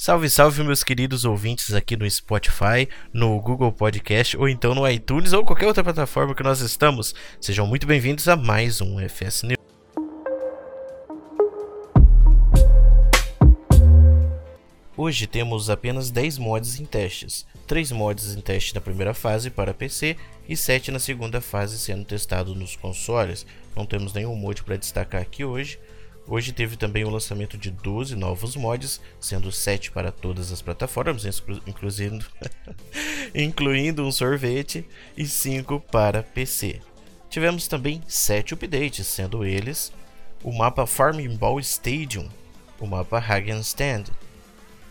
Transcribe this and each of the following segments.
Salve, salve, meus queridos ouvintes aqui no Spotify, no Google Podcast ou então no iTunes ou qualquer outra plataforma que nós estamos. Sejam muito bem-vindos a mais um FS News. Hoje temos apenas 10 mods em testes, 3 mods em teste na primeira fase para PC e 7 na segunda fase sendo testado nos consoles. Não temos nenhum mod para destacar aqui hoje, Hoje teve também o lançamento de 12 novos mods, sendo 7 para todas as plataformas, incluindo, incluindo um sorvete, e 5 para PC. Tivemos também 7 updates, sendo eles o mapa Farming Ball Stadium, o mapa Hagen Stand,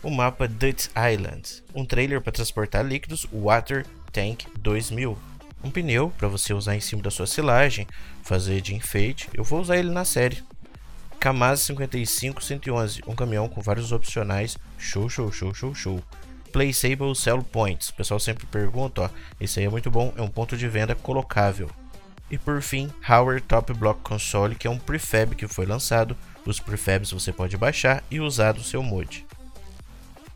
o mapa Dutch Island, um trailer para transportar líquidos Water Tank 2000, um pneu para você usar em cima da sua silagem, fazer de enfeite. Eu vou usar ele na série, Kamaz 55111, um caminhão com vários opcionais. Show, show, show, show, show. Placeable Sell Points. O pessoal sempre pergunta, ó. Esse aí é muito bom, é um ponto de venda colocável. E por fim, Howard Top Block Console, que é um prefab que foi lançado. Os prefabs você pode baixar e usar no seu mod.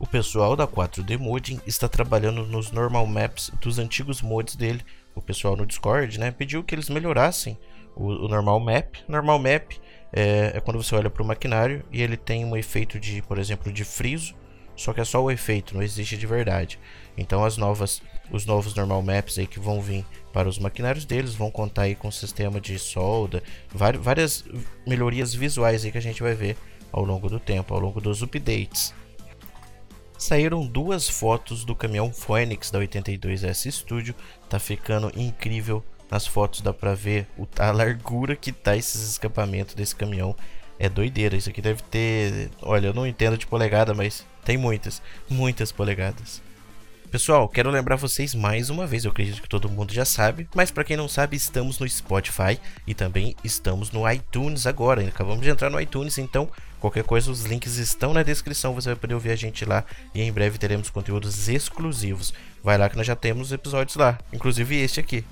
O pessoal da 4D Modding está trabalhando nos normal maps dos antigos mods dele. O pessoal no Discord, né, pediu que eles melhorassem o, o normal map. Normal map é, é quando você olha para o maquinário e ele tem um efeito de, por exemplo, de friso, só que é só o efeito, não existe de verdade. Então as novas, os novos normal maps aí que vão vir para os maquinários deles vão contar aí com sistema de solda, várias melhorias visuais aí que a gente vai ver ao longo do tempo, ao longo dos updates. Saíram duas fotos do caminhão Phoenix da 82S Studio, tá ficando incrível nas fotos dá pra ver a largura que tá esses escapamentos desse caminhão. É doideira. Isso aqui deve ter. Olha, eu não entendo de polegada, mas tem muitas. Muitas polegadas. Pessoal, quero lembrar vocês mais uma vez, eu acredito que todo mundo já sabe, mas para quem não sabe, estamos no Spotify e também estamos no iTunes agora. Acabamos de entrar no iTunes, então qualquer coisa, os links estão na descrição, você vai poder ouvir a gente lá e em breve teremos conteúdos exclusivos. Vai lá que nós já temos episódios lá, inclusive este aqui.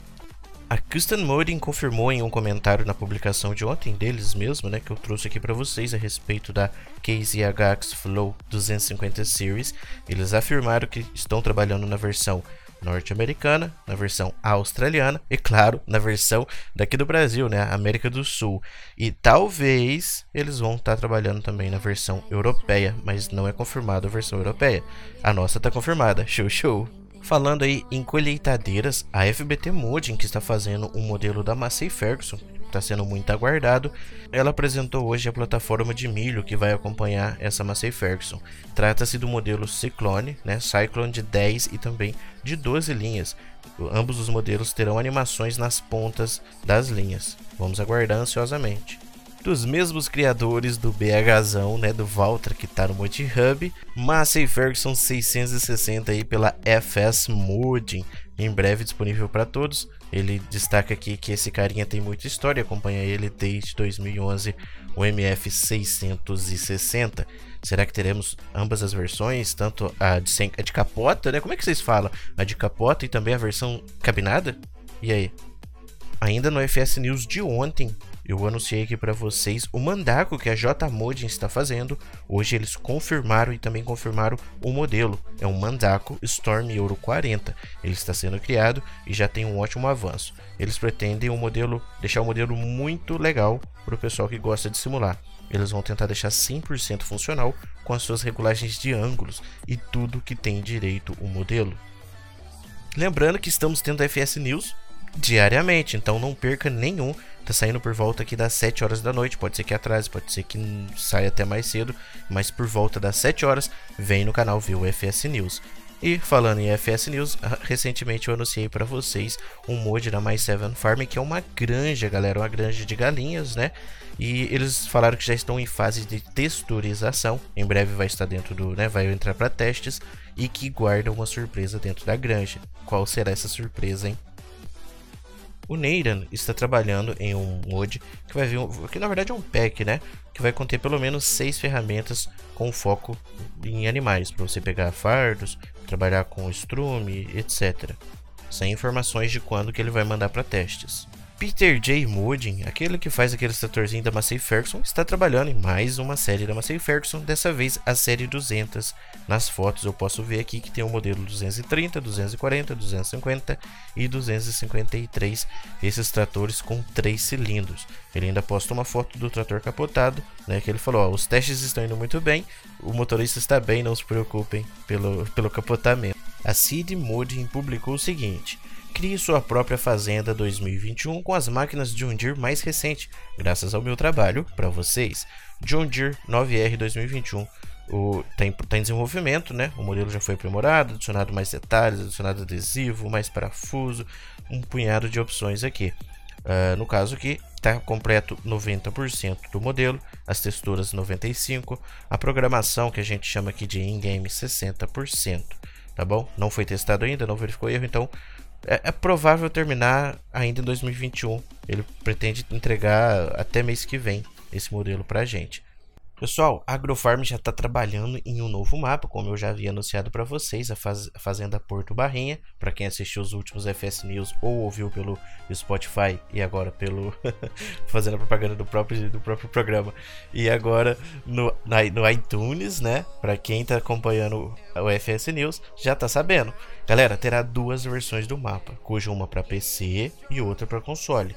A Custom Modding confirmou em um comentário na publicação de ontem deles mesmo, né, que eu trouxe aqui para vocês a respeito da KZHX Flow 250 Series. Eles afirmaram que estão trabalhando na versão norte-americana, na versão australiana e claro, na versão daqui do Brasil, né, América do Sul. E talvez eles vão estar tá trabalhando também na versão europeia, mas não é confirmada a versão europeia. A nossa está confirmada. Show show. Falando aí em colheitadeiras, a FBT Modding, que está fazendo um modelo da Massey Ferguson, está sendo muito aguardado, ela apresentou hoje a plataforma de milho que vai acompanhar essa Massey Ferguson. Trata-se do modelo Cyclone, né, Cyclone de 10 e também de 12 linhas. Ambos os modelos terão animações nas pontas das linhas. Vamos aguardar ansiosamente dos mesmos criadores do BHzão, né, do Valtra que tá no MultiHub, Massey Ferguson 660 aí pela FS Modding, em breve disponível para todos. Ele destaca aqui que esse carinha tem muita história, acompanha ele desde 2011, o MF 660. Será que teremos ambas as versões, tanto a de, sem, a de capota, né? Como é que vocês falam? A de capota e também a versão cabinada? E aí? Ainda no FS News de ontem, eu anunciei aqui para vocês o mandaco que a JModing está fazendo. Hoje eles confirmaram e também confirmaram o modelo. É um mandaco Storm Euro 40. Ele está sendo criado e já tem um ótimo avanço. Eles pretendem um modelo, deixar o um modelo muito legal para o pessoal que gosta de simular. Eles vão tentar deixar 100% funcional com as suas regulagens de ângulos e tudo que tem direito o modelo. Lembrando que estamos tendo a FS News diariamente, então não perca nenhum Tá saindo por volta aqui das 7 horas da noite. Pode ser que atrase, pode ser que saia até mais cedo. Mas por volta das 7 horas, vem no canal o FS News. E falando em FS News, ah, recentemente eu anunciei para vocês um mod da My 7 Farm, que é uma granja, galera, uma granja de galinhas, né? E eles falaram que já estão em fase de texturização. Em breve vai estar dentro do, né, vai entrar para testes e que guarda uma surpresa dentro da granja. Qual será essa surpresa, hein? O Neiran está trabalhando em um mod que vai vir, que na verdade é um pack, né? Que vai conter pelo menos seis ferramentas com foco em animais, para você pegar fardos, trabalhar com estrume, etc. Sem informações de quando que ele vai mandar para testes. Peter J. Moodin, aquele que faz aquele tratorzinho da Massey Ferguson, está trabalhando em mais uma série da Massey Ferguson, dessa vez a série 200. Nas fotos eu posso ver aqui que tem o modelo 230, 240, 250 e 253, esses tratores com três cilindros. Ele ainda posta uma foto do trator capotado, né, que ele falou, ó, os testes estão indo muito bem, o motorista está bem, não se preocupem pelo, pelo capotamento. A Sid Moodin publicou o seguinte... Crie sua própria fazenda 2021 com as máquinas John Deere mais recentes, graças ao meu trabalho para vocês. John Deere 9R 2021 o, tem, tá em desenvolvimento, né? O modelo já foi aprimorado, adicionado mais detalhes, adicionado adesivo, mais parafuso, um punhado de opções aqui. Uh, no caso aqui, está completo 90% do modelo, as texturas 95%, a programação que a gente chama aqui de in-game 60%, tá bom? Não foi testado ainda, não verificou erro, então é, é, provável terminar ainda em 2021. Ele pretende entregar até mês que vem esse modelo para a gente. Pessoal, a Agrofarm já está trabalhando em um novo mapa, como eu já havia anunciado para vocês, a, faz, a, Fazenda Porto Barrinha. Para quem assistiu os últimos FS News ou ouviu pelo Spotify e agora pelo fazendo a propaganda do próprio, do próprio programa e agora no, na, no iTunes, né? Para quem está acompanhando o FS News já está sabendo. Galera, terá duas versões do mapa, cuja uma para PC e outra para console.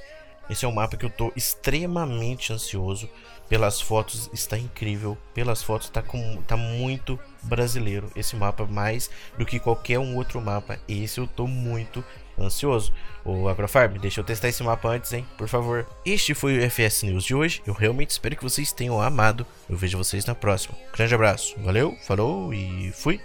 Esse é um mapa que eu estou extremamente ansioso pelas fotos está incrível. Pelas fotos está com, tá muito brasileiro esse mapa mais do que qualquer um outro mapa. Esse eu tô muito ansioso. O Agrofarm, deixa eu testar esse mapa antes, hein? Por favor. Este foi o FS News de hoje. Eu realmente espero que vocês tenham amado. Eu vejo vocês na próxima. Grande abraço. Valeu, falou e fui.